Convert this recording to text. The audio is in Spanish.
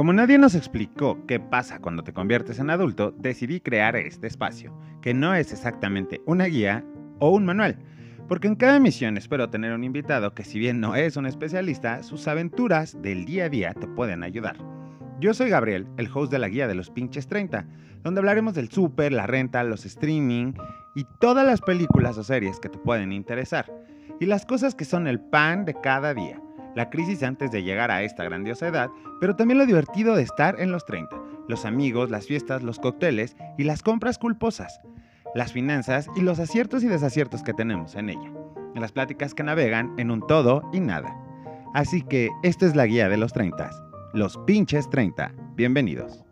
Como nadie nos explicó qué pasa cuando te conviertes en adulto, decidí crear este espacio, que no es exactamente una guía o un manual, porque en cada emisión espero tener un invitado que si bien no es un especialista, sus aventuras del día a día te pueden ayudar. Yo soy Gabriel, el host de la guía de los pinches 30, donde hablaremos del súper, la renta, los streaming y todas las películas o series que te pueden interesar, y las cosas que son el pan de cada día la crisis antes de llegar a esta grandiosa edad, pero también lo divertido de estar en los 30, los amigos, las fiestas, los cócteles y las compras culposas, las finanzas y los aciertos y desaciertos que tenemos en ella, las pláticas que navegan en un todo y nada. Así que esta es la guía de los 30, los pinches 30. Bienvenidos.